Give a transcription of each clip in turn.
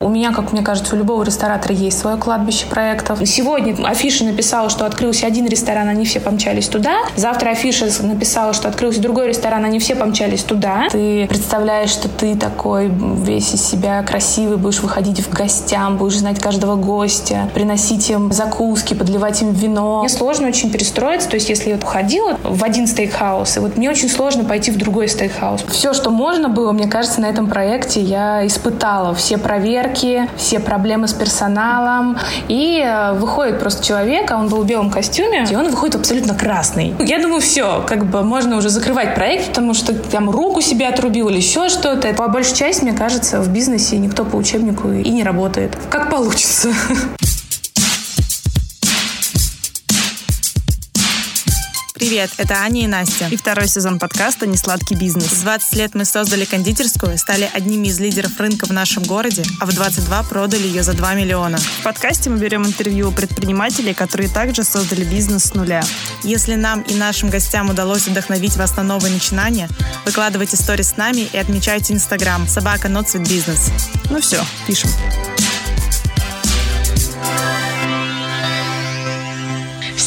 У меня, как мне кажется, у любого ресторатора есть свое кладбище проектов. Сегодня афиша написала, что открылся один ресторан, они все помчались туда. Завтра афиша написала, что открылся другой ресторан, они все помчались туда. Ты представляешь, что ты такой весь из себя красивый, будешь выходить в гостям, будешь знать каждого гостя, приносить им закуски, подливать им вино. Мне сложно очень перестроиться. То есть, если я уходила в один стейкхаус, и вот мне очень сложно пойти в другой стейкхаус. Все, что можно было, мне кажется, на этом проекте я испытала. Все проверки, проверки, все проблемы с персоналом. И э, выходит просто человек, а он был в белом костюме, и он выходит абсолютно красный. Я думаю, все, как бы можно уже закрывать проект, потому что там руку себе отрубил или еще что-то. По большей части, мне кажется, в бизнесе никто по учебнику и не работает. Как получится. Привет, это Аня и Настя. И второй сезон подкаста «Несладкий бизнес». В 20 лет мы создали кондитерскую, стали одними из лидеров рынка в нашем городе, а в 22 продали ее за 2 миллиона. В подкасте мы берем интервью у предпринимателей, которые также создали бизнес с нуля. Если нам и нашим гостям удалось вдохновить вас на новые начинания, выкладывайте сторис с нами и отмечайте Инстаграм собака Ноцвет Бизнес. Ну все, пишем.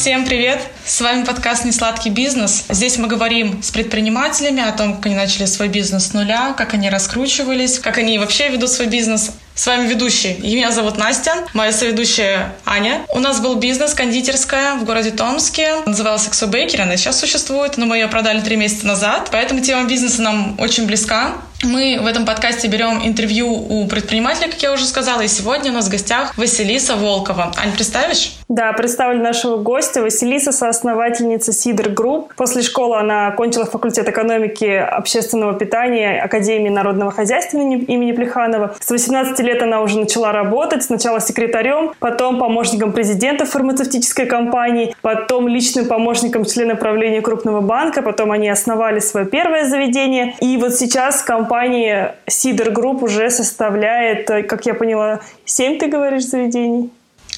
Всем привет! С вами подкаст «Несладкий бизнес». Здесь мы говорим с предпринимателями о том, как они начали свой бизнес с нуля, как они раскручивались, как они вообще ведут свой бизнес. С вами ведущий. Меня зовут Настя, моя соведущая Аня. У нас был бизнес кондитерская в городе Томске. Называлась Exo Baker, она сейчас существует, но мы ее продали три месяца назад. Поэтому тема бизнеса нам очень близка. Мы в этом подкасте берем интервью у предпринимателей, как я уже сказала, и сегодня у нас в гостях Василиса Волкова. Ань, представишь? Да, представлю нашего гостя. Василиса, соосновательница Сидр Групп. После школы она окончила факультет экономики общественного питания Академии народного хозяйства имени Плеханова. С 18 лет она уже начала работать. Сначала секретарем, потом помощником президента фармацевтической компании, потом личным помощником члена правления крупного банка. Потом они основали свое первое заведение. И вот сейчас компания компании Сидр Групп уже составляет, э, как я поняла, 7, ты говоришь, заведений?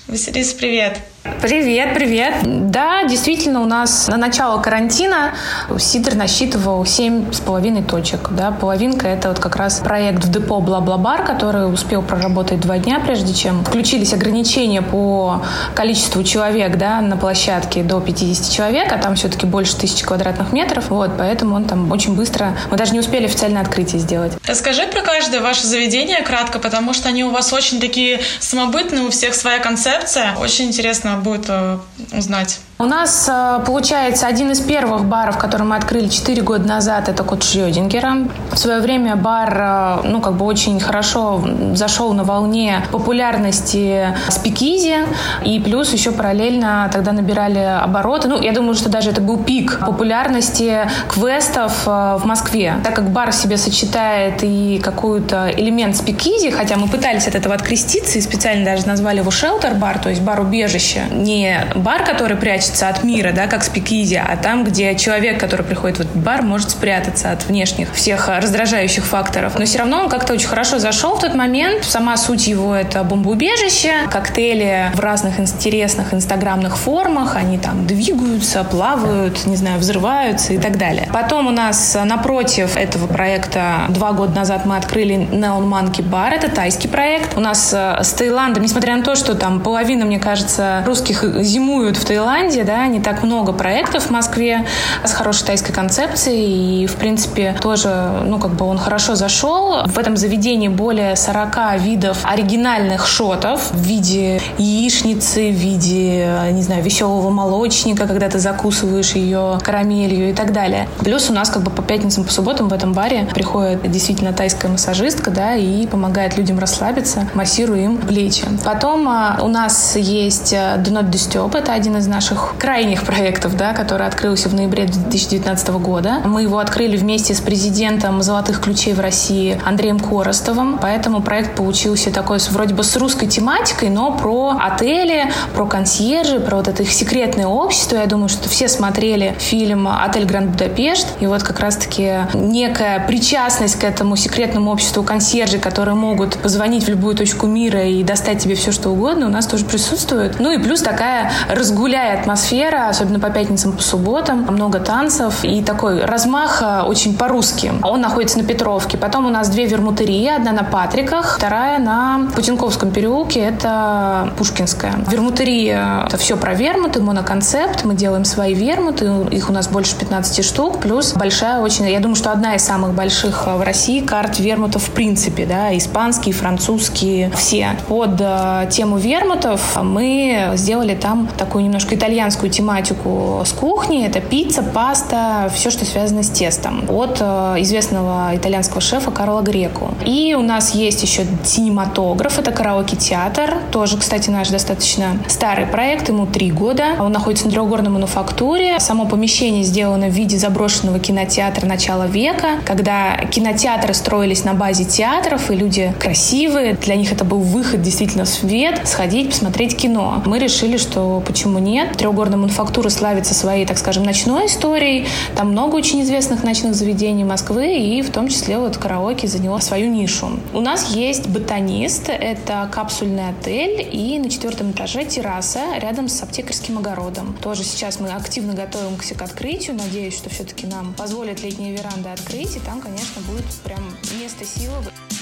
Василиса, привет! Привет, привет. Да, действительно, у нас на начало карантина Сидор насчитывал семь с половиной точек. Да, половинка — это вот как раз проект в депо «Бла-бла-бар», который успел проработать два дня, прежде чем включились ограничения по количеству человек да, на площадке до 50 человек, а там все-таки больше тысячи квадратных метров. Вот, поэтому он там очень быстро... Мы даже не успели официальное открытие сделать. Расскажи про каждое ваше заведение кратко, потому что они у вас очень такие самобытные, у всех своя концепция. Очень интересно будет э, узнать. У нас, э, получается, один из первых баров, который мы открыли 4 года назад, это код Шрёдингера. В свое время бар, э, ну, как бы очень хорошо зашел на волне популярности спикизи, и плюс еще параллельно тогда набирали обороты. Ну, я думаю, что даже это был пик популярности квестов в Москве. Так как бар себе сочетает и какой-то элемент спикизи, хотя мы пытались от этого откреститься и специально даже назвали его шелтер-бар, то есть бар-убежище, не бар, который прячется от мира, да, как спикизи, а там, где человек, который приходит в этот бар, может спрятаться от внешних всех раздражающих факторов. Но все равно он как-то очень хорошо зашел в тот момент. Сама суть его — это бомбоубежище, коктейли в разных интересных инстаграмных формах, они там двигаются, плавают, не знаю, взрываются и так далее. Потом у нас напротив этого проекта два года назад мы открыли Neon Monkey Bar, это тайский проект. У нас э, с Таиландом, несмотря на то, что там половина, мне кажется, русских зимуют в Таиланде, да, не так много проектов в Москве с хорошей тайской концепцией, и, в принципе, тоже, ну, как бы он хорошо зашел. В этом заведении более 40 видов оригинальных шотов в виде яичницы, в виде, не знаю, веселого молочника, когда ты закусываешь ее карамелью и так далее. Плюс у нас как бы по пятницам, по субботам в этом баре приходит действительно тайская массажистка, да, и помогает людям расслабиться, массируя им плечи. Потом а, у нас есть э, Do Not Disturb. Это один из наших крайних проектов, да, который открылся в ноябре 2019 года. Мы его открыли вместе с президентом «Золотых ключей» в России Андреем Коростовым. Поэтому проект получился такой вроде бы с русской тематикой, но про отели, про консьержи, про вот это их секретное общество. Я думаю, что все смотрели фильм «Отель Гранд Будапешт». И вот как раз-таки некая причастность к этому секретному обществу консьержей, которые могут позвонить в любую точку мира и достать тебе все, что угодно, у нас тоже присутствует. Ну и плюс такая разгуляя атмосфера атмосфера, особенно по пятницам, по субботам. Много танцев и такой размах э, очень по-русски. Он находится на Петровке. Потом у нас две вермутерии. Одна на Патриках, вторая на Путинковском переулке. Это Пушкинская. Вермутерия — это все про вермуты, моноконцепт. Мы делаем свои вермуты. Их у нас больше 15 штук. Плюс большая очень... Я думаю, что одна из самых больших в России карт вермутов в принципе. Да, испанские, французские, все. Под э, тему вермутов мы сделали там такую немножко итальянскую тематику с кухни. Это пицца, паста, все, что связано с тестом. От э, известного итальянского шефа Карла Греку. И у нас есть еще синематограф, это караоке-театр. Тоже, кстати, наш достаточно старый проект, ему три года. Он находится на трехгорной мануфактуре. Само помещение сделано в виде заброшенного кинотеатра начала века, когда кинотеатры строились на базе театров, и люди красивые. Для них это был выход действительно в свет, сходить, посмотреть кино. Мы решили, что почему нет. Трехгорная мануфактура славится своей, так скажем, ночной историей. Там много очень известных ночных заведений Москвы, и в том числе вот караоке заняла свою нишу. У нас есть ботанист, это капсульный отель, и на четвертом этаже терраса рядом с аптекарским огородом. Тоже сейчас мы активно готовимся к открытию. Надеюсь, что все-таки нам позволят летние веранды открыть, и там, конечно, будет прям место силы.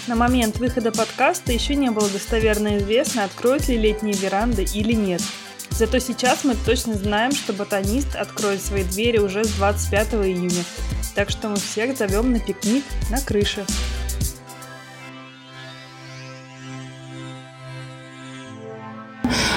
На момент выхода подкаста еще не было достоверно известно, откроют ли летние веранды или нет. Зато сейчас мы точно знаем, что ботанист откроет свои двери уже с 25 июня. Так что мы всех зовем на пикник на крыше.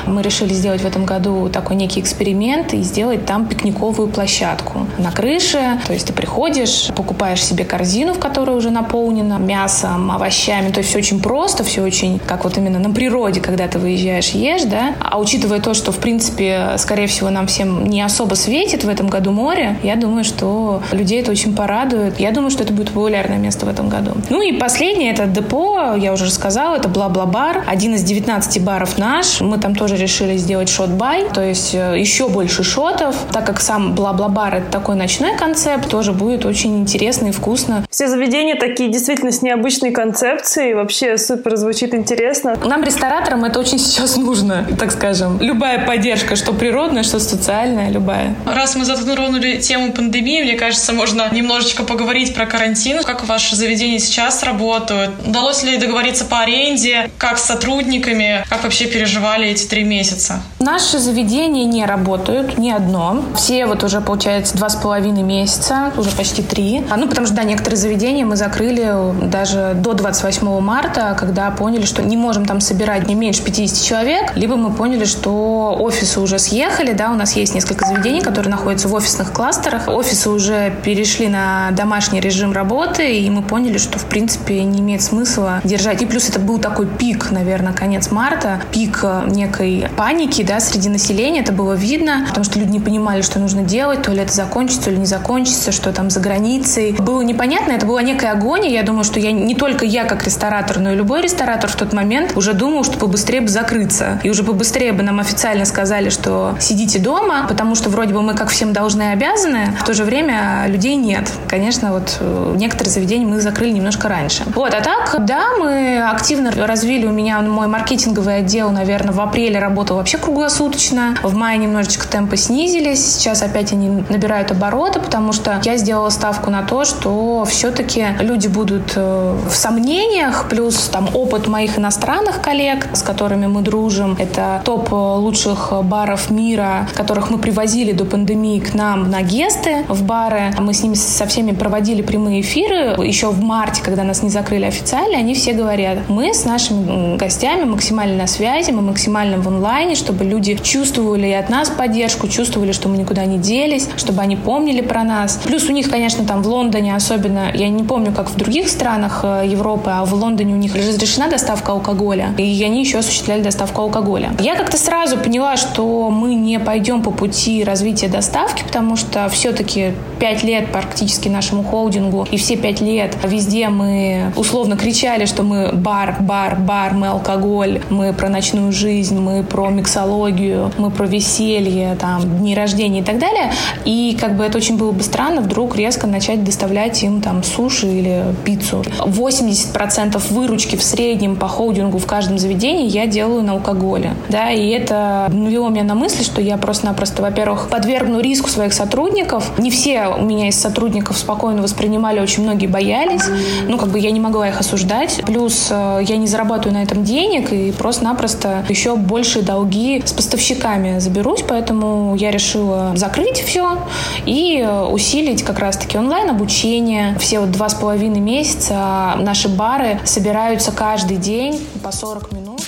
Мы решили сделать в этом году такой некий эксперимент и сделать там пикниковую площадку на крыше. То есть ты приходишь, покупаешь себе корзину, в которой уже наполнена мясом, овощами. То есть все очень просто, все очень как вот именно на природе, когда ты выезжаешь, ешь, да. А учитывая то, что, в принципе, скорее всего, нам всем не особо светит в этом году море, я думаю, что людей это очень порадует. Я думаю, что это будет популярное место в этом году. Ну и последнее, это депо, я уже рассказала, это Bla Bla Bar. Один из 19 баров наш. Мы там тоже решили сделать шот-бар, то есть э, еще больше шотов, так как сам Bla Bla Bar это такой ночной концепт, тоже будет очень интересно и вкусно. Все заведения такие действительно с необычной концепцией, вообще супер звучит интересно. Нам, рестораторам, это очень сейчас нужно, так скажем. Любая поддержка, что природная, что социальная, любая. Раз мы затронули тему пандемии, мне кажется, можно немножечко поговорить про карантин. Как ваши заведения сейчас работают? Удалось ли договориться по аренде? Как с сотрудниками? Как вообще переживали эти три месяца? Наши заведения не работают, ни одно. Все вот уже, получается, два с половиной месяца, уже почти три. А ну, потому что, да, некоторые заведения мы закрыли даже до 28 марта, когда поняли, что не можем там собирать не меньше 50 человек, либо мы поняли, что офисы уже съехали, да, у нас есть несколько заведений, которые находятся в офисных кластерах. Офисы уже перешли на домашний режим работы, и мы поняли, что, в принципе, не имеет смысла держать. И плюс это был такой пик, наверное, конец марта, пик некой паники да, среди населения, это было видно, потому что люди не понимали, что нужно делать, то ли это закончится, то ли не закончится, что там за границей. Было непонятно, это была некая агония. Я думаю, что я не только я как ресторатор, но и любой ресторатор в тот момент уже думал, что побыстрее бы закрыться. И уже побыстрее бы нам официально сказали, что сидите дома, потому что вроде бы мы как всем должны и обязаны, в то же время людей нет. Конечно, вот э, некоторые заведения мы закрыли немножко раньше. Вот, а так, да, мы активно развили у меня мой маркетинговый отдел, наверное, в апреле работал вообще круглосуточно. В мае немножечко темпы снизились. Сейчас опять они набирают обороты, потому что я сделала ставку на то, что все-таки люди будут э, в сомнениях, плюс там опыт моих иностранных коллег, с которыми мы дружим. Это топ лучших баров мира, которых мы привозили до пандемии к нам на гесты в бары. Мы с ними со всеми проводили прямые эфиры. Еще в марте, когда нас не закрыли официально, они все говорят, мы с нашими гостями максимально на связи, мы максимально в онлайне, чтобы люди чувствовали и от нас поддержку, чувствовали, что мы никуда не делись, чтобы они помнили про нас. Плюс у них, конечно, там в Лондоне особенно, я не помню, как в других странах э, Европы, а в Лондоне у них разрешена доставка алкоголя, и они еще осуществляли доставку алкоголя. Я как-то сразу поняла, что мы не пойдем по пути развития доставки, потому что все-таки пять лет практически нашему холдингу, и все пять лет везде мы условно кричали, что мы бар, бар, бар, мы алкоголь, мы про ночную жизнь, мы про миксологию, мы про веселье, там, дни рождения и так далее. И как бы это очень было бы странно вдруг резко начать доставлять им там суши или пиццу. 80% выручки в среднем по холдингу в каждом заведении я делаю на алкоголе. Да, и это навело меня на мысль, что я просто-напросто, во-первых, подвергну риску своих сотрудников. Не все у меня из сотрудников спокойно воспринимали, очень многие боялись. Ну, как бы я не могла их осуждать. Плюс э, я не зарабатываю на этом денег и просто-напросто еще большие долги с поставщиками заберусь, поэтому я решила закрыть все и э, усилить как раз-таки онлайн-обучение. Все вот два с половиной месяца наши бары собираются каждый день по 40 минут.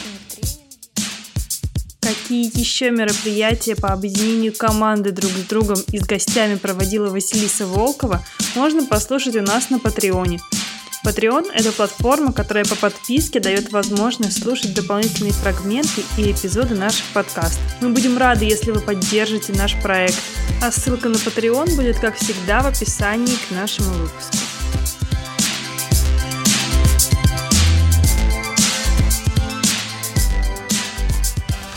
Какие еще мероприятия по объединению команды друг с другом и с гостями проводила Василиса Волкова, можно послушать у нас на Патреоне. Patreon – это платформа, которая по подписке дает возможность слушать дополнительные фрагменты и эпизоды наших подкастов. Мы будем рады, если вы поддержите наш проект. А ссылка на Patreon будет, как всегда, в описании к нашему выпуску.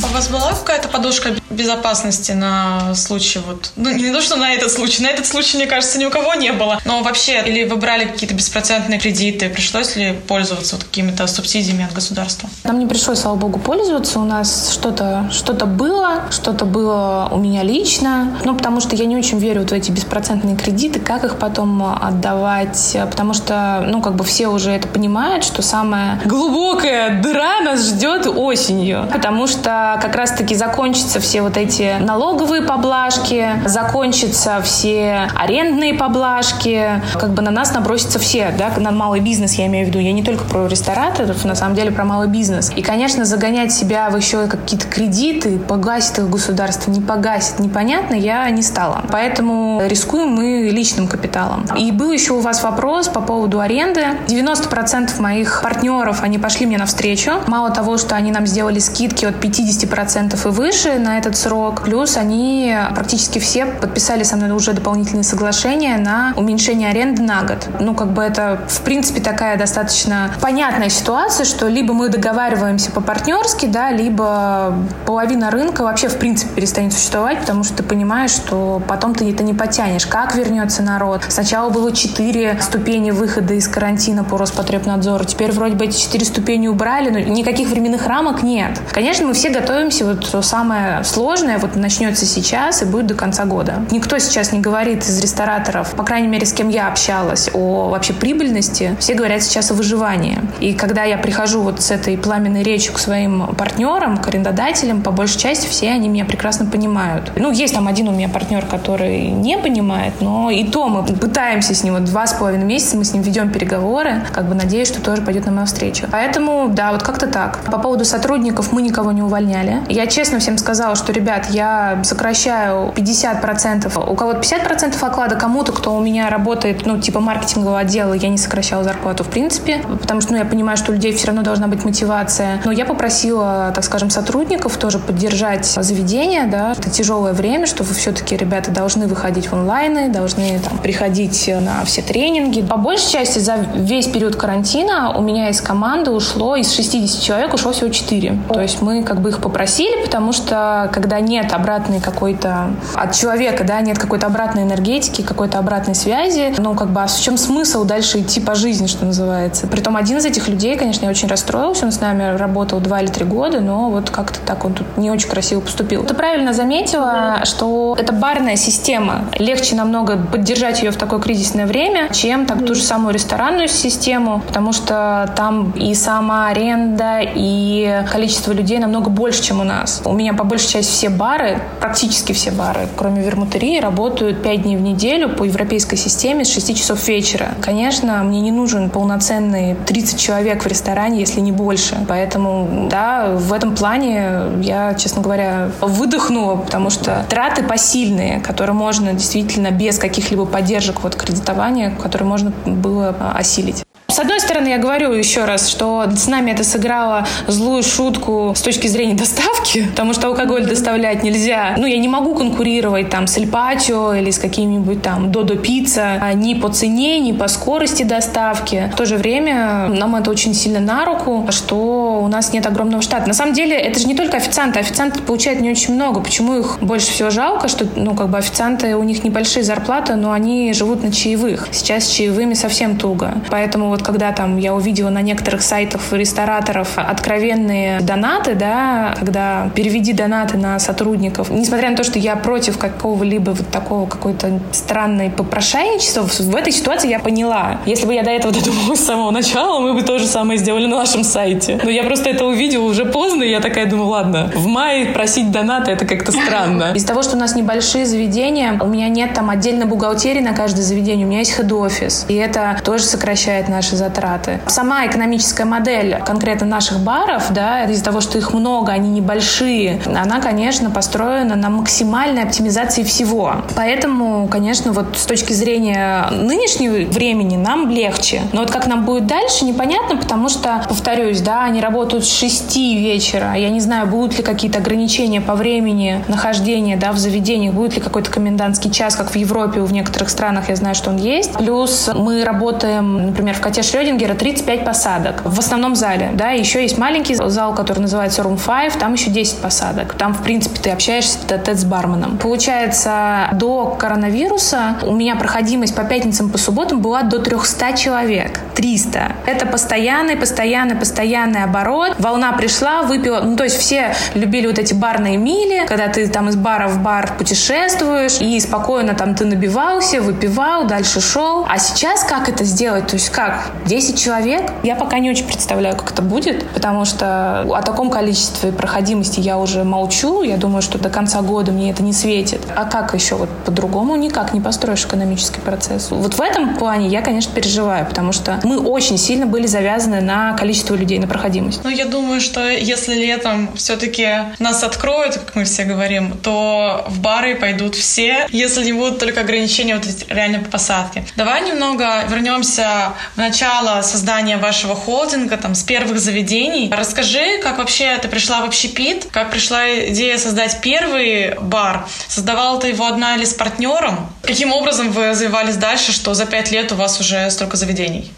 у вас была какая-то подушка безопасности на случай вот... Ну, не то, что на этот случай. На этот случай, мне кажется, ни у кого не было. Но вообще, или вы брали какие-то беспроцентные кредиты? Пришлось ли пользоваться вот какими-то субсидиями от государства? Нам не пришлось, слава богу, пользоваться. У нас что-то что было, что-то было у меня лично. Ну, потому что я не очень верю вот в эти беспроцентные кредиты, как их потом отдавать. Потому что, ну, как бы все уже это понимают, что самая глубокая дыра нас ждет осенью. Потому что как раз-таки закончатся все вот эти налоговые поблажки, закончатся все арендные поблажки, как бы на нас набросятся все, да, на малый бизнес я имею в виду. Я не только про рестораторов, на самом деле про малый бизнес. И, конечно, загонять себя в еще какие-то кредиты, погасит их государство, не погасит, непонятно, я не стала. Поэтому рискуем мы личным капиталом. И был еще у вас вопрос по поводу аренды. 90% моих партнеров, они пошли мне навстречу. Мало того, что они нам сделали скидки от 50 10% и выше на этот срок. Плюс они практически все подписали со мной уже дополнительные соглашения на уменьшение аренды на год. Ну, как бы это, в принципе, такая достаточно понятная ситуация, что либо мы договариваемся по-партнерски, да, либо половина рынка вообще, в принципе, перестанет существовать, потому что ты понимаешь, что потом ты это не потянешь. Как вернется народ? Сначала было четыре ступени выхода из карантина по Роспотребнадзору. Теперь вроде бы эти четыре ступени убрали, но никаких временных рамок нет. Конечно, мы все готовимся, вот самое сложное вот начнется сейчас и будет до конца года. Никто сейчас не говорит из рестораторов, по крайней мере, с кем я общалась, о вообще прибыльности. Все говорят сейчас о выживании. И когда я прихожу вот с этой пламенной речью к своим партнерам, к арендодателям, по большей части все они меня прекрасно понимают. Ну, есть там один у меня партнер, который не понимает, но и то мы пытаемся с ним, вот два с половиной месяца мы с ним ведем переговоры, как бы надеюсь, что тоже пойдет на мою встречу. Поэтому, да, вот как-то так. По поводу сотрудников мы никого не увольняли. Я честно всем сказала, что, ребят, я сокращаю 50%. У кого-то 50% оклада, кому-то, кто у меня работает, ну, типа маркетингового отдела, я не сокращала зарплату в принципе, потому что, ну, я понимаю, что у людей все равно должна быть мотивация. Но я попросила, так скажем, сотрудников тоже поддержать заведение, да, это тяжелое время, что вы все-таки, ребята, должны выходить в онлайны, должны там приходить на все тренинги. По большей части за весь период карантина у меня из команды ушло, из 60 человек ушло всего 4. То есть мы как бы их попросили просили, потому что когда нет обратной какой-то от человека, да, нет какой-то обратной энергетики, какой-то обратной связи, ну, как бы, а в чем смысл дальше идти по жизни, что называется. Притом один из этих людей, конечно, я очень расстроился, он с нами работал два или три года, но вот как-то так он тут не очень красиво поступил. Ты правильно заметила, что это барная система. Легче намного поддержать ее в такое кризисное время, чем так ту же самую ресторанную систему, потому что там и сама аренда, и количество людей намного больше, чем у нас. У меня по большей части все бары, практически все бары, кроме вермутерии, работают 5 дней в неделю по европейской системе с 6 часов вечера. Конечно, мне не нужен полноценный 30 человек в ресторане, если не больше. Поэтому, да, в этом плане я, честно говоря, выдохнула, потому что траты посильные, которые можно действительно без каких-либо поддержек вот кредитования, которые можно было осилить. С одной стороны, я говорю еще раз, что с нами это сыграло злую шутку с точки зрения доставки, потому что алкоголь доставлять нельзя. Ну, я не могу конкурировать там с Эльпатио или с какими-нибудь там Додо Пицца а ни по цене, ни по скорости доставки. В то же время нам это очень сильно на руку, что у нас нет огромного штата. На самом деле, это же не только официанты. Официанты получают не очень много. Почему их больше всего жалко, что, ну, как бы официанты, у них небольшие зарплаты, но они живут на чаевых. Сейчас с чаевыми совсем туго. Поэтому вот когда там я увидела на некоторых сайтах рестораторов откровенные донаты, да, когда переведи донаты на сотрудников, несмотря на то, что я против какого-либо вот такого какой-то странной попрошайничества, в этой ситуации я поняла. Если бы я до этого додумалась с самого начала, мы бы то же самое сделали на нашем сайте. Но я просто это увидела уже поздно, и я такая думаю, ладно, в мае просить донаты это как-то странно. Из-за того, что у нас небольшие заведения, у меня нет там отдельно бухгалтерии на каждое заведение, у меня есть хед-офис. И это тоже сокращает наши затраты. Сама экономическая модель конкретно наших баров, да, из-за того, что их много, они небольшие, она, конечно, построена на максимальной оптимизации всего. Поэтому, конечно, вот с точки зрения нынешнего времени нам легче. Но вот как нам будет дальше, непонятно, потому что, повторюсь, да, они работают с 6 вечера. Я не знаю, будут ли какие-то ограничения по времени нахождения да, в заведениях, будет ли какой-то комендантский час, как в Европе, в некоторых странах я знаю, что он есть. Плюс мы работаем, например, в коте Шрёдингера 35 посадок в основном зале. Да, еще есть маленький зал, который называется Room 5, там еще 10 посадок. Там, в принципе, ты общаешься тет с барменом. Получается, до коронавируса у меня проходимость по пятницам, по субботам была до 300 человек. 300. Это постоянный, постоянный, постоянный оборот. Волна пришла, выпила. Ну, то есть все любили вот эти барные мили, когда ты там из бара в бар путешествуешь, и спокойно там ты набивался, выпивал, дальше шел. А сейчас как это сделать? То есть как? 10 человек? Я пока не очень представляю, как это будет, потому что о таком количестве проходимости я уже молчу. Я думаю, что до конца года мне это не светит. А как еще вот по-другому никак не построишь экономический процесс? Вот в этом плане я, конечно, переживаю, потому что мы очень сильно были завязаны на количество людей, на проходимость. Ну, я думаю, что если летом все-таки нас откроют, как мы все говорим, то в бары пойдут все, если не будут только ограничения вот реально по посадке. Давай немного вернемся в начало создания вашего холдинга, там, с первых заведений. Расскажи, как вообще ты пришла в общепит, как пришла идея создать первый бар. Создавала ты его одна или с партнером? Каким образом вы развивались дальше, что за пять лет у вас уже столько заведений?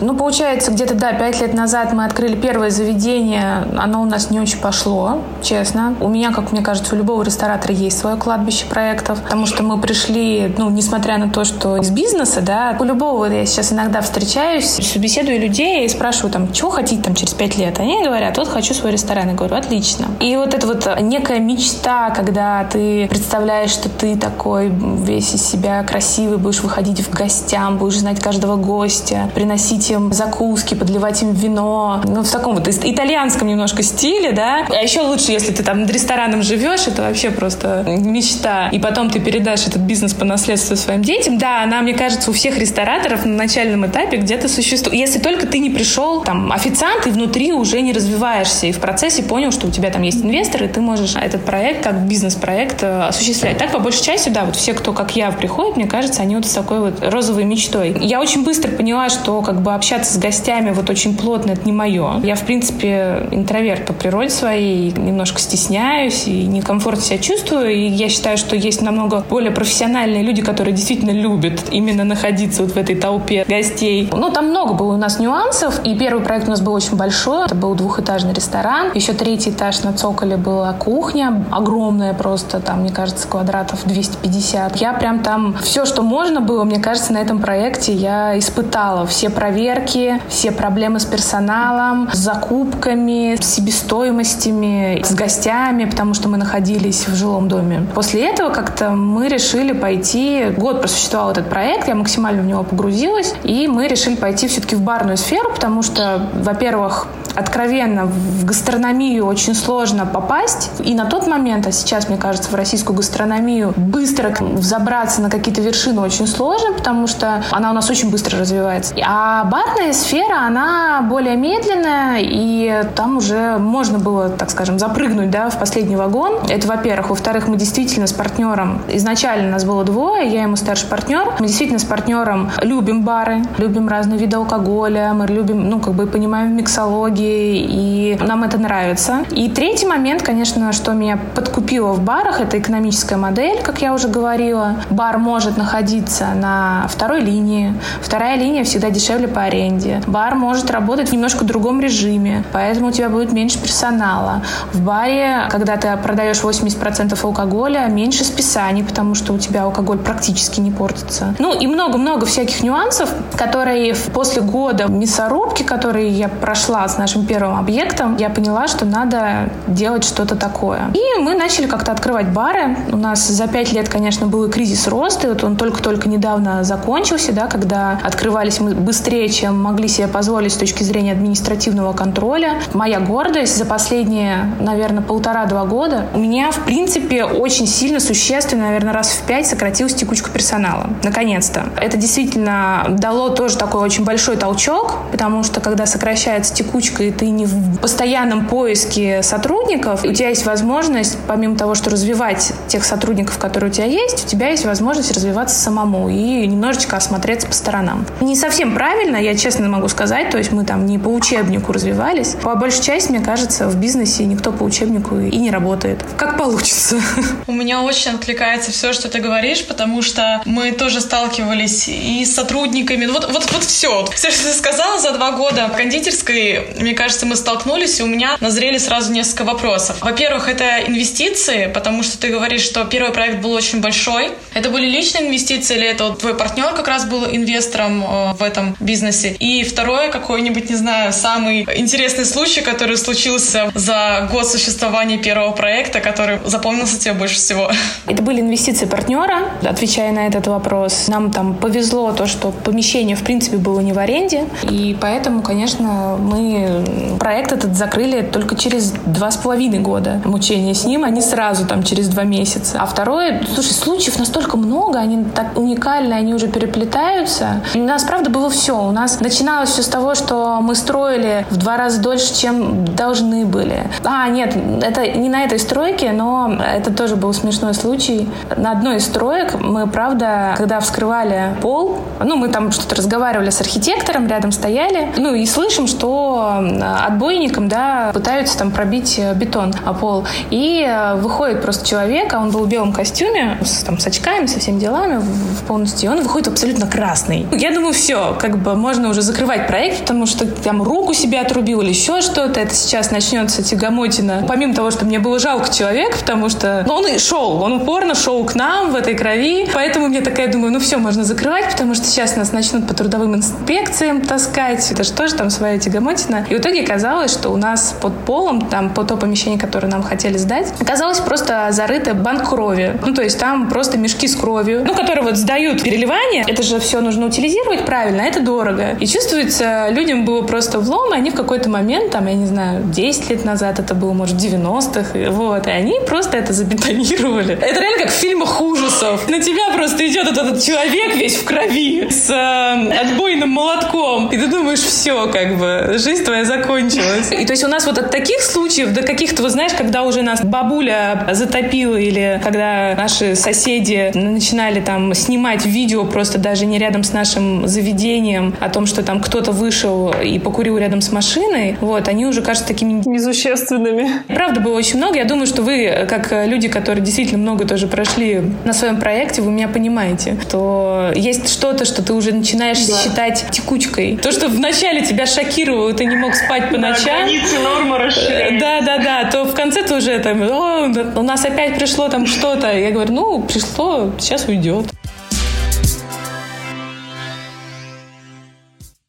Ну, получается, где-то, да, пять лет назад мы открыли первое заведение. Оно у нас не очень пошло, честно. У меня, как мне кажется, у любого ресторатора есть свое кладбище проектов, потому что мы пришли, ну, несмотря на то, что из бизнеса, да, у любого, я сейчас иногда встречаюсь, собеседую людей и спрашиваю, там, чего хотите там через пять лет? Они говорят, вот хочу свой ресторан. Я говорю, отлично. И вот это вот некая мечта, когда ты представляешь, что ты такой весь из себя красивый, будешь выходить в гостям, будешь знать каждого гостя, приносить приносить им закуски, подливать им вино. Ну, в таком вот итальянском немножко стиле, да. А еще лучше, если ты там над рестораном живешь, это вообще просто мечта. И потом ты передашь этот бизнес по наследству своим детям. Да, она, мне кажется, у всех рестораторов на начальном этапе где-то существует. Если только ты не пришел там официант и внутри уже не развиваешься, и в процессе понял, что у тебя там есть инвесторы, и ты можешь этот проект как бизнес-проект э, осуществлять. Так, по большей части, да, вот все, кто как я приходит, мне кажется, они вот с такой вот розовой мечтой. Я очень быстро поняла, что как бы общаться с гостями вот очень плотно, это не мое. Я, в принципе, интроверт по природе своей, немножко стесняюсь и некомфортно себя чувствую. И я считаю, что есть намного более профессиональные люди, которые действительно любят именно находиться вот в этой толпе гостей. Ну, там много было у нас нюансов. И первый проект у нас был очень большой. Это был двухэтажный ресторан. Еще третий этаж на цоколе была кухня. Огромная просто, там, мне кажется, квадратов 250. Я прям там все, что можно было, мне кажется, на этом проекте я испытала. Все проверки проверки, все проблемы с персоналом, с закупками, с себестоимостями, с гостями, потому что мы находились в жилом доме. После этого как-то мы решили пойти, год просуществовал этот проект, я максимально в него погрузилась, и мы решили пойти все-таки в барную сферу, потому что, во-первых, откровенно, в гастрономию очень сложно попасть. И на тот момент, а сейчас, мне кажется, в российскую гастрономию быстро взобраться на какие-то вершины очень сложно, потому что она у нас очень быстро развивается. А барная сфера, она более медленная, и там уже можно было, так скажем, запрыгнуть да, в последний вагон. Это, во-первых. Во-вторых, мы действительно с партнером, изначально нас было двое, я ему старший партнер, мы действительно с партнером любим бары, любим разные виды алкоголя, мы любим, ну, как бы понимаем миксологии, и нам это нравится. И третий момент, конечно, что меня подкупило в барах, это экономическая модель, как я уже говорила. Бар может находиться на второй линии. Вторая линия всегда дешевле по аренде. Бар может работать в немножко другом режиме, поэтому у тебя будет меньше персонала. В баре, когда ты продаешь 80% алкоголя, меньше списаний, потому что у тебя алкоголь практически не портится. Ну и много-много всяких нюансов, которые после года мясорубки, которые я прошла с нашим первым объектом, я поняла, что надо делать что-то такое. И мы начали как-то открывать бары. У нас за пять лет, конечно, был и кризис роста, и вот он только-только недавно закончился, да, когда открывались мы быстрее, чем могли себе позволить с точки зрения административного контроля. Моя гордость за последние, наверное, полтора-два года у меня, в принципе, очень сильно, существенно, наверное, раз в пять сократилась текучка персонала. Наконец-то. Это действительно дало тоже такой очень большой толчок, потому что когда сокращается текучка, и ты не в постоянном поиске сотрудников, у тебя есть возможность, помимо того, что развивать тех сотрудников, которые у тебя есть, у тебя есть возможность развиваться самому и немножечко осмотреться по сторонам. Не совсем правильно, я честно могу сказать, то есть мы там не по учебнику развивались. По большей части, мне кажется, в бизнесе никто по учебнику и не работает. Как получится. У меня очень откликается все, что ты говоришь, потому что мы тоже сталкивались и с сотрудниками. Вот, вот, вот все. Все, что ты сказала за два года в кондитерской, мне кажется, мы столкнулись, и у меня назрели сразу несколько вопросов. Во-первых, это инвестиции, потому что ты говоришь, что первый проект был очень большой. Это были личные инвестиции или это вот твой партнер как раз был инвестором э, в этом бизнесе? И второе, какой-нибудь, не знаю, самый интересный случай, который случился за год существования первого проекта, который запомнился тебе больше всего? Это были инвестиции партнера, отвечая на этот вопрос. Нам там повезло то, что помещение, в принципе, было не в аренде, и поэтому, конечно, мы проект этот закрыли только через два с половиной года мучения с ним, а не сразу там через два месяца. А второе, слушай, случаев настолько много, они так уникальны, они уже переплетаются. У нас, правда, было все. Нас начиналось все с того, что мы строили в два раза дольше, чем должны были. А, нет, это не на этой стройке, но это тоже был смешной случай. На одной из строек мы, правда, когда вскрывали пол, ну, мы там что-то разговаривали с архитектором, рядом стояли, ну, и слышим, что отбойником, да, пытаются там пробить бетон о пол. И э, выходит просто человек, а он был в белом костюме, с, там, с очками, со всеми делами полностью, и он выходит абсолютно красный. Я думаю, все, как бы можно уже закрывать проект, потому что там руку себе отрубил или еще что-то, это сейчас начнется тягомотина. Помимо того, что мне было жалко человека, потому что ну, он и шел, он упорно шел к нам в этой крови, поэтому мне такая думаю, ну все, можно закрывать, потому что сейчас нас начнут по трудовым инспекциям таскать, это же тоже там своя тягомотина. И в итоге оказалось, что у нас под полом, там, по то помещение, которое нам хотели сдать, оказалось просто зарыто банк крови. Ну, то есть там просто мешки с кровью, ну, которые вот сдают переливание. Это же все нужно утилизировать правильно, это дорого. И чувствуется, людям было просто влом, и они в какой-то момент, там, я не знаю, 10 лет назад это было, может, 90-х, вот, и они просто это забетонировали. Это реально как в фильмах ужасов. На тебя просто идет этот, этот человек весь в крови с э, отбойным молотком, и ты думаешь, все, как бы, жизнь твоя закончилась. И то есть у нас вот от таких случаев до каких-то, вот знаешь, когда уже нас бабуля затопила или когда наши соседи начинали там снимать видео просто даже не рядом с нашим заведением о том, что там кто-то вышел и покурил рядом с машиной, вот, они уже кажутся такими... Несущественными. Правда, было очень много. Я думаю, что вы, как люди, которые действительно много тоже прошли на своем проекте, вы меня понимаете, что есть что-то, что ты уже начинаешь да. считать текучкой. То, что вначале тебя шокировало, ты не мог спать по ночам. Да, границы нормы расширяются. Да, да, да. То в конце ты уже там, у нас опять пришло там что-то. Я говорю, ну, пришло, сейчас уйдет.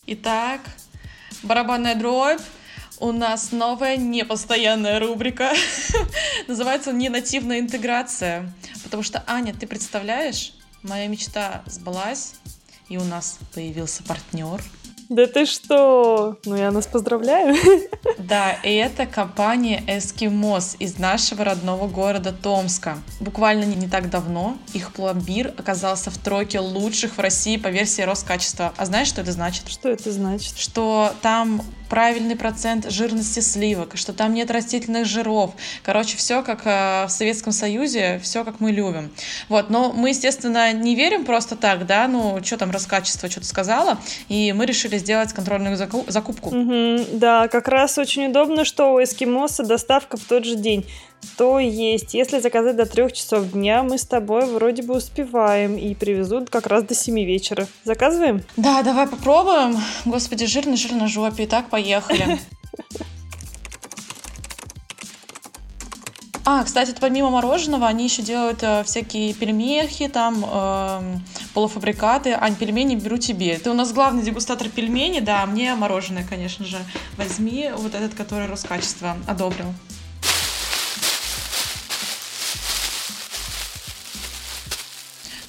Итак, барабанная дробь. У нас новая непостоянная рубрика. Называется «Ненативная интеграция». Потому что, Аня, ты представляешь, моя мечта сбылась, и у нас появился партнер. Да ты что? Ну, я нас поздравляю. Да, и это компания Эскимос из нашего родного города Томска. Буквально не так давно их пломбир оказался в тройке лучших в России по версии Роскачества. А знаешь, что это значит? Что это значит? Что там правильный процент жирности сливок, что там нет растительных жиров. Короче, все как э, в Советском Союзе, все как мы любим. Вот, но мы, естественно, не верим просто так, да, ну, что там Роскачество что-то сказала, и мы решили сделать контрольную закупку. Угу, да, как раз очень удобно, что у эскимоса доставка в тот же день. То есть, если заказать до трех часов дня, мы с тобой вроде бы успеваем и привезут как раз до семи вечера. Заказываем? Да, давай попробуем. Господи, жирно, жирно жопе. Итак, поехали. А, кстати, помимо мороженого, они еще делают э, всякие пельмехи, там, э, полуфабрикаты. Ань, пельмени беру тебе. Ты у нас главный дегустатор пельменей, да, мне мороженое, конечно же. Возьми вот этот, который Роскачество одобрил.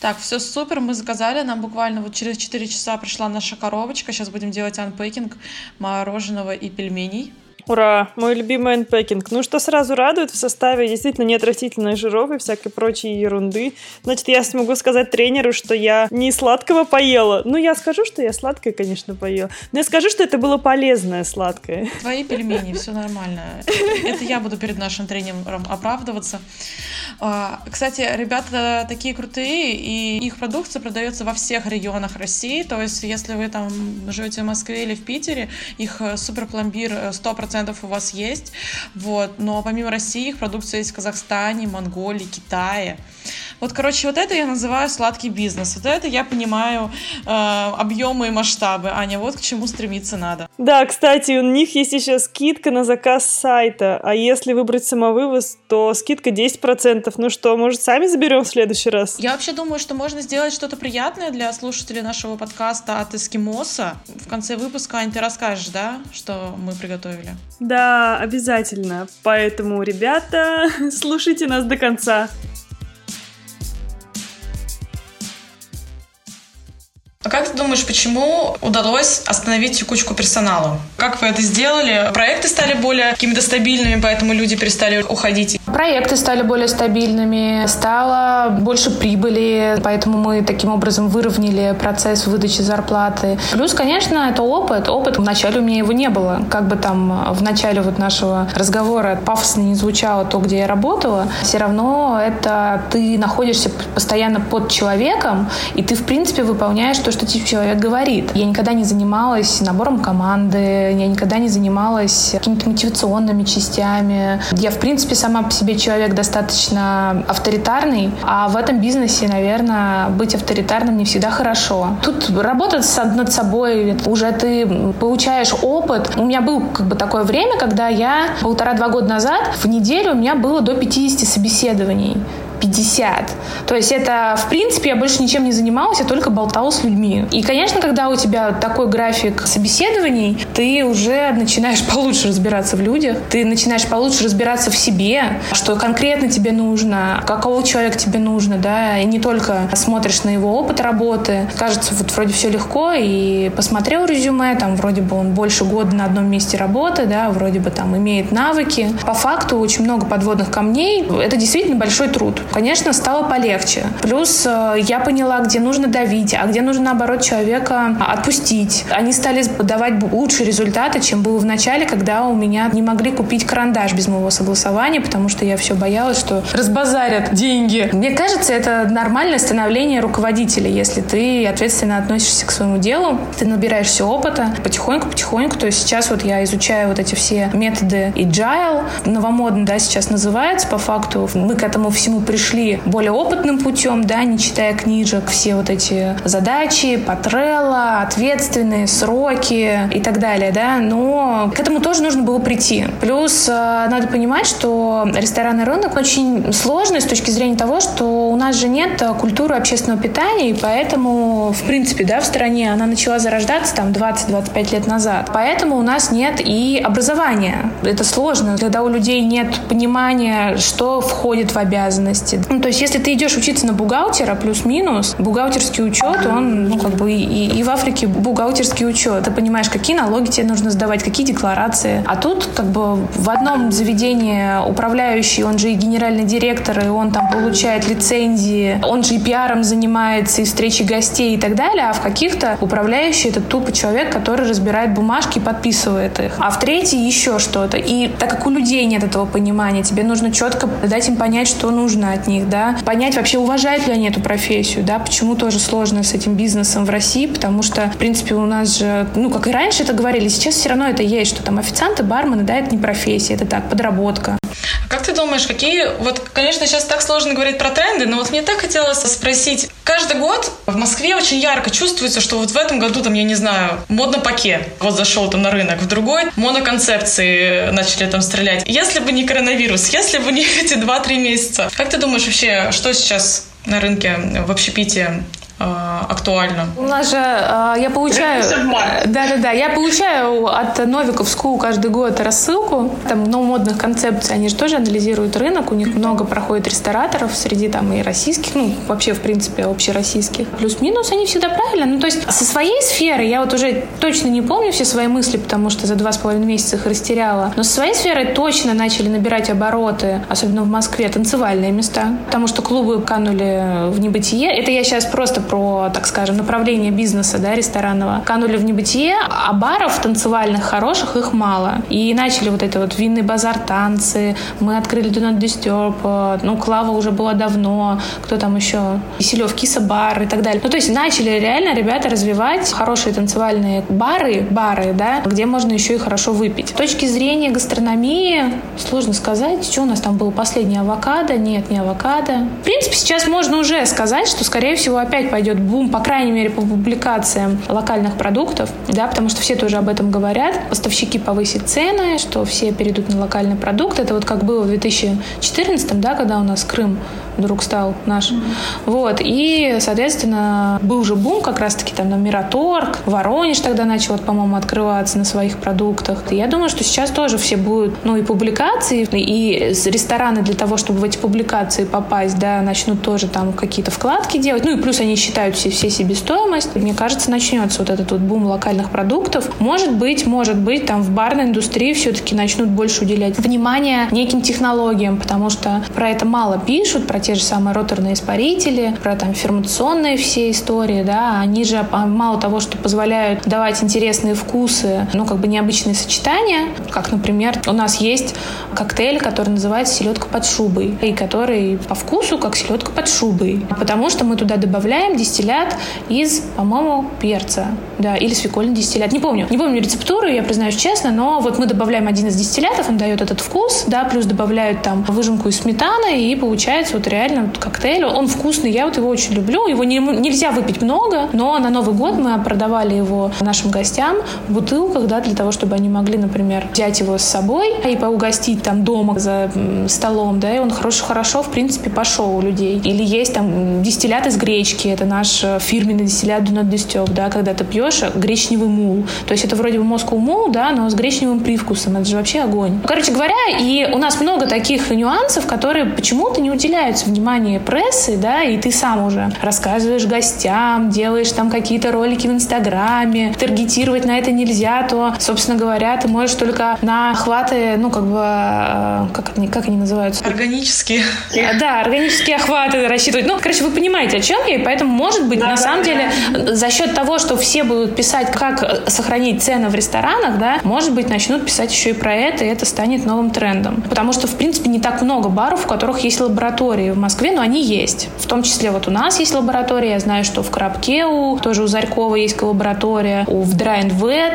Так, все супер, мы заказали, нам буквально вот через 4 часа пришла наша коробочка. Сейчас будем делать анпекинг мороженого и пельменей. Ура! Мой любимый энпекинг. Ну, что сразу радует, в составе действительно нет растительных жиров и всякой прочей ерунды. Значит, я смогу сказать тренеру, что я не сладкого поела. Ну, я скажу, что я сладкое, конечно, поела. Но я скажу, что это было полезное сладкое. Твои пельмени, все нормально. Это я буду перед нашим тренером оправдываться. А, кстати, ребята такие крутые, и их продукция продается во всех регионах России. То есть, если вы там живете в Москве или в Питере, их э, супер пломбир 100% 100% у вас есть, вот, но помимо России их продукция есть в Казахстане, Монголии, Китае. Вот, короче, вот это я называю сладкий бизнес. Вот это я понимаю э, объемы и масштабы. Аня, вот к чему стремиться надо. Да, кстати, у них есть еще скидка на заказ сайта. А если выбрать самовывоз, то скидка 10%. Ну что, может, сами заберем в следующий раз? Я вообще думаю, что можно сделать что-то приятное для слушателей нашего подкаста от Эскимоса. В конце выпуска, Ань, ты расскажешь, да, что мы приготовили? Да, обязательно. Поэтому, ребята, слушайте нас до конца. А как ты думаешь, почему удалось остановить текучку персонала? Как вы это сделали? Проекты стали более какими-то стабильными, поэтому люди перестали уходить? Проекты стали более стабильными, стало больше прибыли, поэтому мы таким образом выровняли процесс выдачи зарплаты. Плюс, конечно, это опыт. Опыт, вначале у меня его не было. Как бы там в начале вот нашего разговора пафосно не звучало то, где я работала, все равно это ты находишься постоянно под человеком, и ты, в принципе, выполняешь то, что тебе человек говорит. Я никогда не занималась набором команды, я никогда не занималась какими-то мотивационными частями. Я, в принципе, сама по себе человек достаточно авторитарный, а в этом бизнесе, наверное, быть авторитарным не всегда хорошо. Тут работать над собой, уже ты получаешь опыт. У меня было как бы такое время, когда я полтора-два года назад в неделю у меня было до 50 собеседований. 50. То есть это, в принципе, я больше ничем не занималась, я только болтала с людьми. И, конечно, когда у тебя такой график собеседований, ты уже начинаешь получше разбираться в людях, ты начинаешь получше разбираться в себе, что конкретно тебе нужно, какого человека тебе нужно, да, и не только смотришь на его опыт работы. Кажется, вот вроде все легко, и посмотрел резюме, там вроде бы он больше года на одном месте работы, да, вроде бы там имеет навыки. По факту очень много подводных камней. Это действительно большой труд конечно, стало полегче. Плюс э, я поняла, где нужно давить, а где нужно, наоборот, человека отпустить. Они стали давать лучшие результаты, чем было в начале, когда у меня не могли купить карандаш без моего согласования, потому что я все боялась, что разбазарят деньги. Мне кажется, это нормальное становление руководителя, если ты ответственно относишься к своему делу, ты набираешься опыта потихоньку-потихоньку. То есть сейчас вот я изучаю вот эти все методы agile, новомодно, да, сейчас называется по факту. Мы к этому всему пришли более опытным путем, да, не читая книжек, все вот эти задачи, патрелла, ответственные сроки и так далее далее, да, но к этому тоже нужно было прийти. Плюс э, надо понимать, что ресторанный рынок очень сложный с точки зрения того, что у нас же нет культуры общественного питания, и поэтому, в принципе, да, в стране она начала зарождаться там 20-25 лет назад. Поэтому у нас нет и образования. Это сложно, когда у людей нет понимания, что входит в обязанности. Ну, то есть, если ты идешь учиться на бухгалтера, плюс-минус, бухгалтерский учет, он, ну, как бы и, и в Африке бухгалтерский учет. Ты понимаешь, какие налоги тебе нужно сдавать, какие декларации. А тут, как бы, в одном заведении управляющий, он же и генеральный директор, и он там получает лицензии, он же и пиаром занимается, и встречи гостей и так далее, а в каких-то управляющий это тупо человек, который разбирает бумажки и подписывает их. А в третьей еще что-то. И так как у людей нет этого понимания, тебе нужно четко дать им понять, что нужно от них, да, понять вообще, уважают ли они эту профессию, да, почему тоже сложно с этим бизнесом в России, потому что, в принципе, у нас же, ну, как и раньше это говорили, сейчас все равно это есть, что там официанты, бармены, да, это не профессия, это так, подработка. Как ты думаешь, какие... Вот, конечно, сейчас так сложно говорить про тренды, но вот мне так хотелось спросить. Каждый год в Москве очень ярко чувствуется, что вот в этом году, там, я не знаю, модно паке вот зашел там на рынок, в другой моноконцепции начали там стрелять. Если бы не коронавирус, если бы не эти 2-3 месяца, как ты думаешь вообще, что сейчас на рынке в общепите актуально. У нас же э, я получаю... Да-да-да, я получаю от Новиков School каждый год рассылку, там, ну, модных концепций, они же тоже анализируют рынок, у них много проходит рестораторов среди там и российских, ну, вообще, в принципе, общероссийских. Плюс-минус они всегда правильно. Ну, то есть со своей сферы я вот уже точно не помню все свои мысли, потому что за два с половиной месяца их растеряла, но со своей сферы точно начали набирать обороты, особенно в Москве, танцевальные места, потому что клубы канули в небытие. Это я сейчас просто про, так скажем, направление бизнеса, да, ресторанного, канули в небытие, а баров танцевальных хороших их мало. И начали вот это вот винный базар танцы, мы открыли Do Not Disturb, ну, Клава уже была давно, кто там еще, Киселев, Киса бар и так далее. Ну, то есть начали реально ребята развивать хорошие танцевальные бары, бары, да, где можно еще и хорошо выпить. С точки зрения гастрономии, сложно сказать, что у нас там был последний авокадо, нет, не авокадо. В принципе, сейчас можно уже сказать, что, скорее всего, опять пойдет бум, по крайней мере, по публикациям локальных продуктов, да, потому что все тоже об этом говорят. Поставщики повысят цены, что все перейдут на локальный продукт. Это вот как было в 2014, да, когда у нас Крым вдруг стал наш. Mm-hmm. Вот. И, соответственно, был же бум как раз-таки там на Мираторг, Воронеж тогда начал, вот, по-моему, открываться на своих продуктах. И я думаю, что сейчас тоже все будут, ну, и публикации, и рестораны для того, чтобы в эти публикации попасть, да, начнут тоже там какие-то вкладки делать. Ну, и плюс они считают все, все себестоимость. Мне кажется, начнется вот этот вот бум локальных продуктов. Может быть, может быть, там в барной индустрии все-таки начнут больше уделять внимание неким технологиям, потому что про это мало пишут, про те же самые роторные испарители, про там ферментационные все истории, да, они же мало того, что позволяют давать интересные вкусы, ну, как бы необычные сочетания, как, например, у нас есть коктейль, который называется селедка под шубой, и который по вкусу как селедка под шубой, потому что мы туда добавляем дистиллят из, по-моему, перца, да, или свекольный дистиллят, не помню, не помню рецептуру, я признаюсь честно, но вот мы добавляем один из дистиллятов, он дает этот вкус, да, плюс добавляют там выжимку из сметаны, и получается вот реально реально коктейль. Он вкусный, я вот его очень люблю. Его не, нельзя выпить много, но на Новый год мы продавали его нашим гостям в бутылках, да, для того, чтобы они могли, например, взять его с собой и поугостить там дома за столом, да, и он хорошо, хорошо, в принципе, пошел у людей. Или есть там дистиллят из гречки, это наш э, фирменный дистиллят Not Disturb, да, когда ты пьешь гречневый мул. То есть это вроде бы Moscow мул, да, но с гречневым привкусом. Это же вообще огонь. Короче говоря, и у нас много таких нюансов, которые почему-то не уделяются внимание прессы, да, и ты сам уже рассказываешь гостям, делаешь там какие-то ролики в Инстаграме, таргетировать на это нельзя, то, собственно говоря, ты можешь только на охваты, ну, как бы, э, как они, как они называются? Органические. А, да, органические охваты рассчитывать. Ну, короче, вы понимаете, о чем я, и поэтому, может быть, да, на да, самом да. деле, за счет того, что все будут писать, как сохранить цены в ресторанах, да, может быть, начнут писать еще и про это, и это станет новым трендом. Потому что, в принципе, не так много баров, в которых есть лаборатории в Москве, но они есть. В том числе вот у нас есть лаборатория, я знаю, что в Крабкеу, тоже у Зарькова есть лаборатория, у в Dry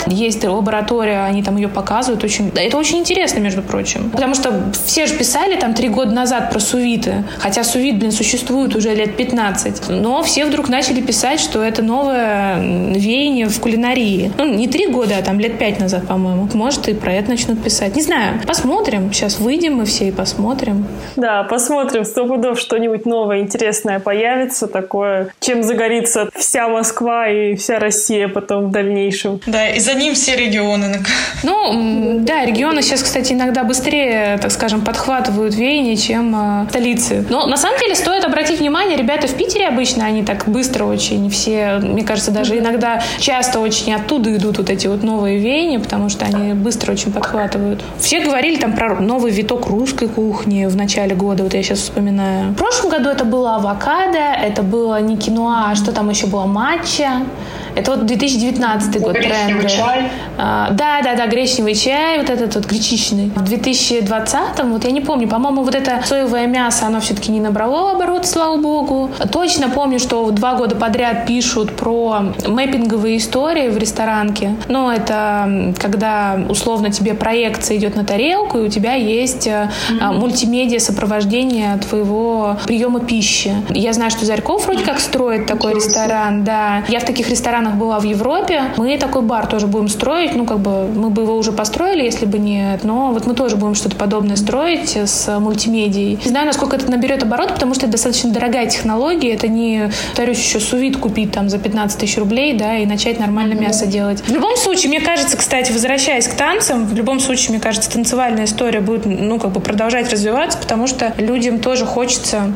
есть лаборатория, они там ее показывают. Очень... Это очень интересно, между прочим. Потому что все же писали там три года назад про сувиты, хотя сувит, блин, существует уже лет 15, но все вдруг начали писать, что это новое веяние в кулинарии. Ну, не три года, а там лет пять назад, по-моему. Может, и про это начнут писать. Не знаю. Посмотрим. Сейчас выйдем мы все и посмотрим. Да, посмотрим. Сто пудов что-нибудь новое, интересное появится такое, чем загорится вся Москва и вся Россия потом в дальнейшем. Да, и за ним все регионы. Ну, да, регионы сейчас, кстати, иногда быстрее, так скажем, подхватывают веяние, чем э, столицы. Но на самом деле стоит обратить внимание, ребята в Питере обычно, они так быстро очень все, мне кажется, даже иногда часто очень оттуда идут вот эти вот новые веяния, потому что они быстро очень подхватывают. Все говорили там про новый виток русской кухни в начале года, вот я сейчас вспоминаю. В прошлом году это было авокадо, это было не киноа, а что там еще было, матча. Это вот 2019 год тренды. Чай. А, да, да, да, гречневый чай, вот этот вот гречичный. В 2020, вот я не помню, по-моему, вот это соевое мясо, оно все-таки не набрало оборот, слава богу. Точно помню, что два года подряд пишут про мэппинговые истории в ресторанке. Но это когда условно тебе проекция идет на тарелку, и у тебя есть mm-hmm. мультимедиа сопровождение твоего приема пищи. Я знаю, что Зарьков вроде как строит такой ресторан, да. Я в таких ресторанах странах была в Европе. Мы такой бар тоже будем строить. Ну, как бы мы бы его уже построили, если бы нет. Но вот мы тоже будем что-то подобное строить с мультимедией. Не знаю, насколько это наберет оборот, потому что это достаточно дорогая технология. Это не, повторюсь, еще сувид купить там за 15 тысяч рублей, да, и начать нормально мясо делать. В любом случае, мне кажется, кстати, возвращаясь к танцам, в любом случае, мне кажется, танцевальная история будет, ну, как бы продолжать развиваться, потому что людям тоже хочется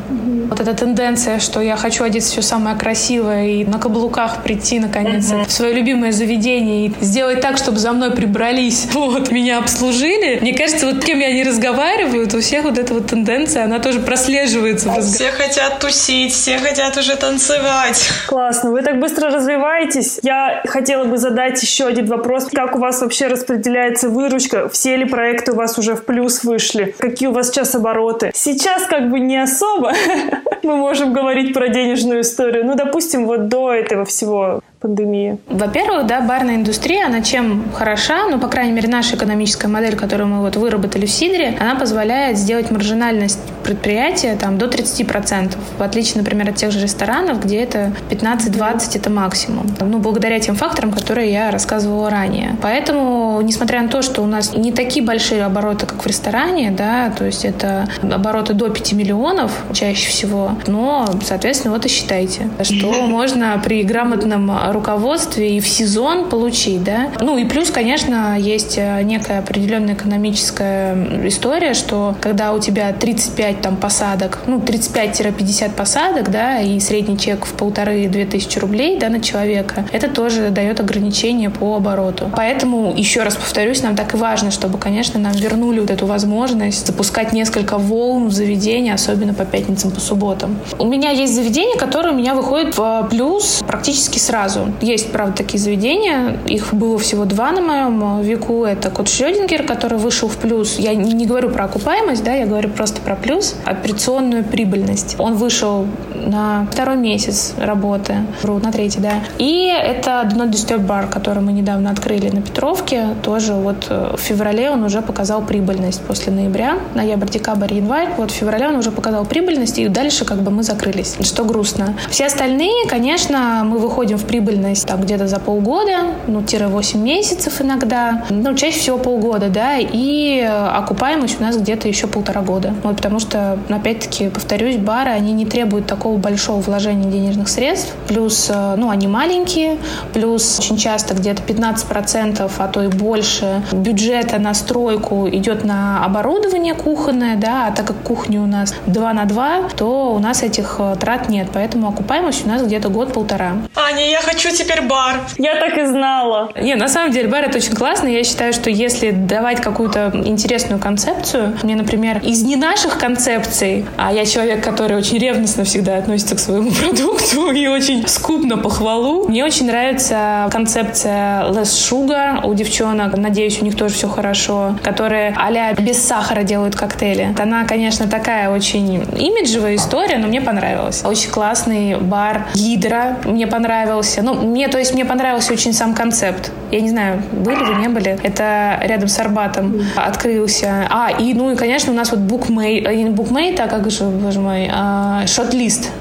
вот эта тенденция, что я хочу одеть все самое красивое и на каблуках прийти на наконец, в свое любимое заведение и сделать так, чтобы за мной прибрались, вот, меня обслужили. Мне кажется, вот кем я не разговариваю, у всех вот эта вот тенденция, она тоже прослеживается. В Все хотят тусить, все хотят уже танцевать. Классно, вы так быстро развиваетесь. Я хотела бы задать еще один вопрос. Как у вас вообще распределяется выручка? Все ли проекты у вас уже в плюс вышли? Какие у вас сейчас обороты? Сейчас как бы не особо мы можем говорить про денежную историю. Ну, допустим, вот до этого всего пандемии? Во-первых, да, барная индустрия, она чем хороша, ну, по крайней мере, наша экономическая модель, которую мы вот выработали в Сидре, она позволяет сделать маржинальность предприятия там до 30%, в отличие, например, от тех же ресторанов, где это 15-20 это максимум. Ну, благодаря тем факторам, которые я рассказывала ранее. Поэтому, несмотря на то, что у нас не такие большие обороты, как в ресторане, да, то есть это обороты до 5 миллионов чаще всего, но, соответственно, вот и считайте, что можно при грамотном руководстве и в сезон получить, да. Ну и плюс, конечно, есть э, некая определенная экономическая история, что когда у тебя 35 там посадок, ну 35-50 посадок, да, и средний чек в полторы-две тысячи рублей, да, на человека, это тоже дает ограничение по обороту. Поэтому, еще раз повторюсь, нам так и важно, чтобы, конечно, нам вернули вот эту возможность запускать несколько волн в заведении, особенно по пятницам, по субботам. У меня есть заведение, которое у меня выходит в плюс практически сразу. Есть, правда, такие заведения. Их было всего два на моем веку. Это Кот Шрёдингер, который вышел в плюс. Я не, говорю про окупаемость, да, я говорю просто про плюс, операционную прибыльность. Он вышел на второй месяц работы, на третий, да. И это Not Disturb Bar, который мы недавно открыли на Петровке. Тоже вот э, в феврале он уже показал прибыльность после ноября. Ноябрь, декабрь, январь. Вот в феврале он уже показал прибыльность, и дальше как бы мы закрылись, что грустно. Все остальные, конечно, мы выходим в прибыль прибыльность там где-то за полгода, ну, тире 8 месяцев иногда, ну, чаще всего полгода, да, и окупаемость у нас где-то еще полтора года. Вот, потому что, опять-таки, повторюсь, бары, они не требуют такого большого вложения денежных средств, плюс, э, ну, они маленькие, плюс очень часто где-то 15%, а то и больше бюджета на стройку идет на оборудование кухонное, да, а так как кухня у нас 2 на 2, то у нас этих э, трат нет, поэтому окупаемость у нас где-то год-полтора. Аня, я хочу теперь бар. Я так и знала. Не, на самом деле бар это очень классно. Я считаю, что если давать какую-то интересную концепцию, мне, например, из не наших концепций, а я человек, который очень ревностно всегда относится к своему продукту и очень скуп на похвалу, мне очень нравится концепция less sugar у девчонок. Надеюсь, у них тоже все хорошо. Которые а без сахара делают коктейли. Она, конечно, такая очень имиджевая история, но мне понравилась. Очень классный бар Гидра. Мне понравился. Ну, мне, то есть, мне понравился очень сам концепт. Я не знаю, были вы, не были. Это рядом с Арбатом открылся. А, и, ну, и, конечно, у нас вот букмейт, э, не букмейт, а как же, боже мой, а, шотлист.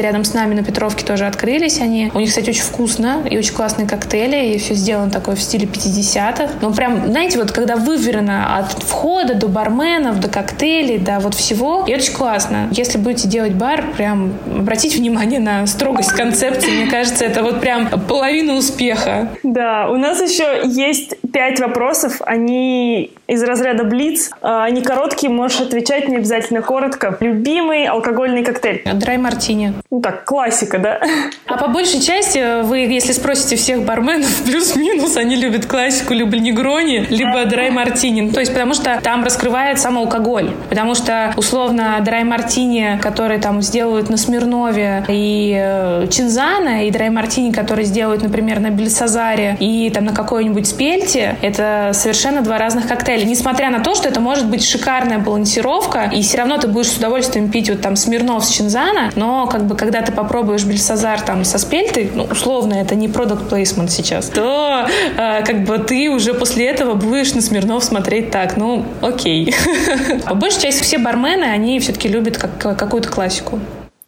Рядом с нами на Петровке тоже открылись они. У них, кстати, очень вкусно и очень классные коктейли, и все сделано такое в стиле 50-х. Ну, прям, знаете, вот когда выверено от входа до барменов, до коктейлей, до вот всего, и это очень классно. Если будете делать бар, прям обратите внимание на строгость концепции. Мне кажется, это вот прям половина успеха. Да, у нас еще есть пять вопросов. Они из разряда Блиц. А, они короткие, можешь отвечать не обязательно коротко. Любимый алкогольный коктейль? Драй мартини. Ну так, классика, да? А по большей части вы, если спросите всех барменов, плюс-минус, они любят классику либо негрони, либо драй мартини. Ну, то есть потому что там раскрывает сам алкоголь. Потому что, условно, драй мартини, который там сделают на Смирнове и э, Чинзана, и драй мартини, который сделают, например, на Бельсазаре и там на какой-нибудь Спельте, это совершенно два разных коктейля. Несмотря на то, что это может быть шикарная балансировка, и все равно ты будешь с удовольствием пить вот там Смирнов с Чинзана, но как бы когда ты попробуешь Бельсазар там со Спельтой, ну, условно, это не продукт плейсмент сейчас, то э, как бы ты уже после этого будешь на Смирнов смотреть так, ну, окей. По большей части все бармены, они все-таки любят как, какую-то классику.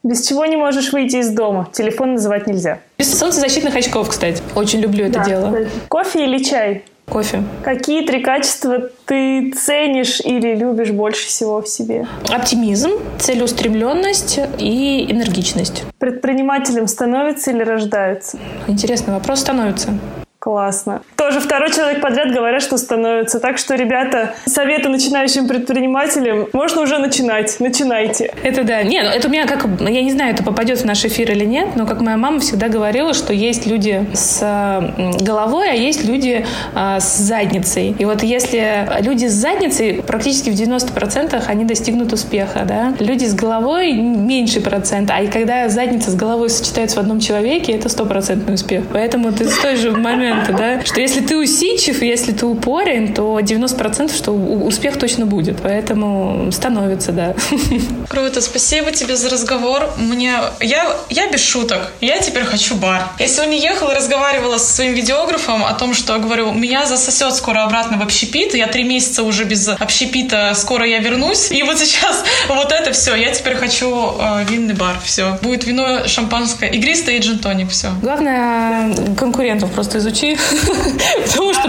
Без чего не можешь выйти из дома? Телефон называть нельзя. Без солнцезащитных очков, кстати. Очень люблю это да, дело. Кстати. Кофе или чай? Кофе. Какие три качества ты ценишь или любишь больше всего в себе? Оптимизм, целеустремленность и энергичность. Предпринимателем становится или рождается? Интересный вопрос. Становится. Классно. Тоже второй человек подряд говорят, что становится. Так что, ребята, советы начинающим предпринимателям, можно уже начинать. Начинайте. Это да. Не, ну это у меня как, я не знаю, это попадет в наш эфир или нет, но как моя мама всегда говорила, что есть люди с головой, а есть люди а, с задницей. И вот если люди с задницей, практически в 90% они достигнут успеха, да. Люди с головой меньше процент, а и когда задница с головой сочетаются в одном человеке, это стопроцентный успех. Поэтому ты с той же момент моменты, да, что если ты усидчив, если ты упорен, то 90% что успех точно будет, поэтому становится, да. Круто, спасибо тебе за разговор. Мне, я, я без шуток, я теперь хочу бар. Я сегодня ехала и разговаривала со своим видеографом о том, что, говорю, меня засосет скоро обратно в общепит, я три месяца уже без общепита, скоро я вернусь, и вот сейчас вот это все, я теперь хочу э, винный бар, все. Будет вино, шампанское, игристое и джин-тоник, все. Главное, конкурентов просто изучить ключи. Потому что,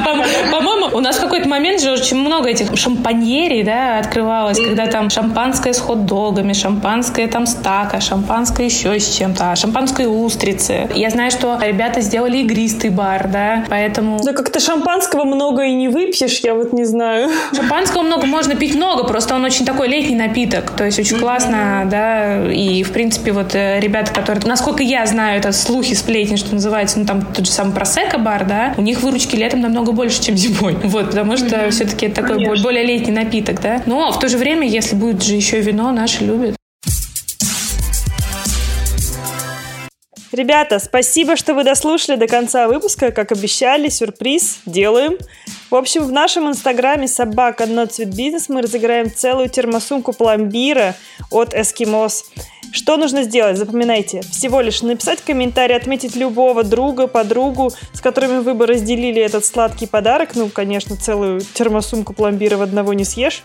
по-моему, у нас в какой-то момент же очень много этих шампаньерий, да, открывалось, когда там шампанское с хот-догами, шампанское там с тако, шампанское еще с чем-то, а шампанское устрицы. Я знаю, что ребята сделали игристый бар, да, поэтому... Да как-то шампанского много и не выпьешь, я вот не знаю. Шампанского много, можно пить много, просто он очень такой летний напиток, то есть очень классно, да, и, в принципе, вот э, ребята, которые, насколько я знаю, это слухи, сплетни, что называется, ну, там тот же самый просека бар, бар, да, у них выручки летом намного больше, чем зимой. Вот, потому что mm-hmm. все-таки это такой Конечно. более летний напиток, да. Но в то же время, если будет же еще вино, наши любят. Ребята, спасибо, что вы дослушали до конца выпуска. Как обещали, сюрприз делаем. В общем, в нашем инстаграме собака цвет бизнес мы разыграем целую термосумку пломбира от Эскимос. Что нужно сделать? Запоминайте. Всего лишь написать комментарий, отметить любого друга, подругу, с которыми вы бы разделили этот сладкий подарок. Ну, конечно, целую термосумку пломбира в одного не съешь.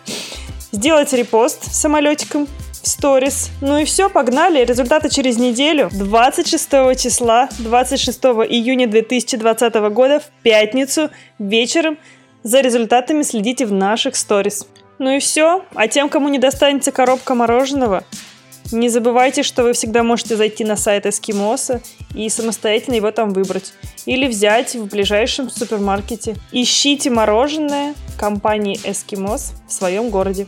Сделать репост самолетиком в сторис. Ну и все, погнали. Результаты через неделю. 26 числа, 26 июня 2020 года в пятницу вечером. За результатами следите в наших сторис. Ну и все. А тем, кому не достанется коробка мороженого, не забывайте, что вы всегда можете зайти на сайт Эскимоса и самостоятельно его там выбрать. Или взять в ближайшем супермаркете. Ищите мороженое компании Эскимос в своем городе.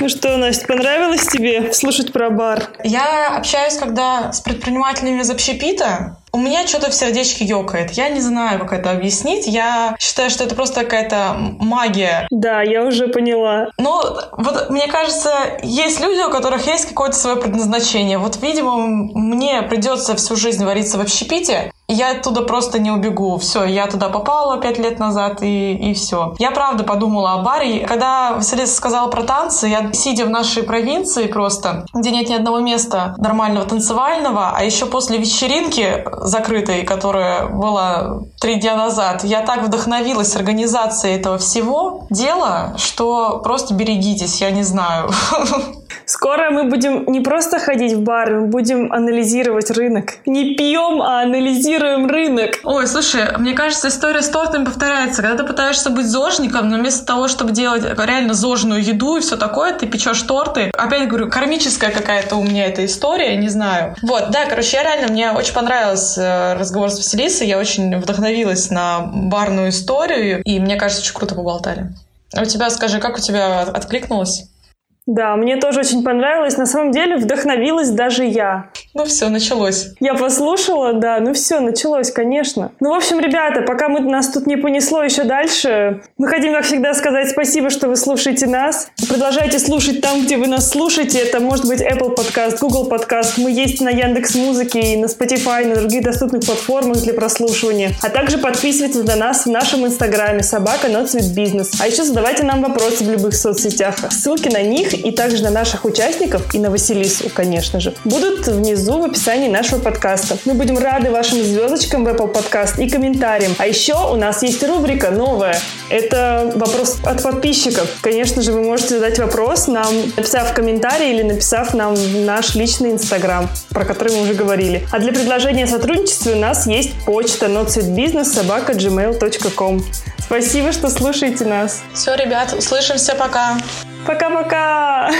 Ну что, Настя, понравилось тебе слушать про бар? Я общаюсь, когда с предпринимателями из общепита, у меня что-то в сердечке ёкает. Я не знаю, как это объяснить. Я считаю, что это просто какая-то магия. Да, я уже поняла. Но вот мне кажется, есть люди, у которых есть какое-то свое предназначение. Вот, видимо, мне придется всю жизнь вариться в общепите, я оттуда просто не убегу. Все, я туда попала пять лет назад, и, и все. Я правда подумала о баре. Когда Василиса сказала про танцы, я, сидя в нашей провинции просто, где нет ни одного места нормального танцевального, а еще после вечеринки закрытой, которая была три дня назад, я так вдохновилась организацией этого всего дела, что просто берегитесь, я не знаю. Скоро мы будем не просто ходить в бары, мы будем анализировать рынок. Не пьем, а анализируем рынок. Ой, слушай, мне кажется, история с тортами повторяется. Когда ты пытаешься быть зожником, но вместо того, чтобы делать реально зожную еду и все такое, ты печешь торты. Опять говорю, кармическая какая-то у меня эта история, не знаю. Вот, да, короче, я реально, мне очень понравился э, разговор с Василисой, я очень вдохновилась на барную историю, и мне кажется, очень круто поболтали. А у тебя, скажи, как у тебя откликнулось? Да, мне тоже очень понравилось. На самом деле вдохновилась даже я. Ну все, началось. Я послушала, да, ну все, началось, конечно. Ну, в общем, ребята, пока мы, нас тут не понесло еще дальше, мы хотим, как всегда, сказать спасибо, что вы слушаете нас. Продолжайте слушать там, где вы нас слушаете. Это может быть Apple Podcast, Google Podcast. Мы есть на Яндекс Музыке и на Spotify, и на других доступных платформах для прослушивания. А также подписывайтесь на нас в нашем инстаграме собака Business. А еще задавайте нам вопросы в любых соцсетях. Ссылки на них и также на наших участников и на Василису, конечно же, будут внизу в описании нашего подкаста. Мы будем рады вашим звездочкам в Apple Podcast и комментариям. А еще у нас есть рубрика новая. Это вопрос от подписчиков. Конечно же, вы можете задать вопрос нам, написав комментарий или написав нам в наш личный Инстаграм, про который мы уже говорили. А для предложения о сотрудничестве у нас есть почта notsuitbusiness.gmail.com Спасибо, что слушаете нас. Все, ребят, услышимся, пока. Пока-пока!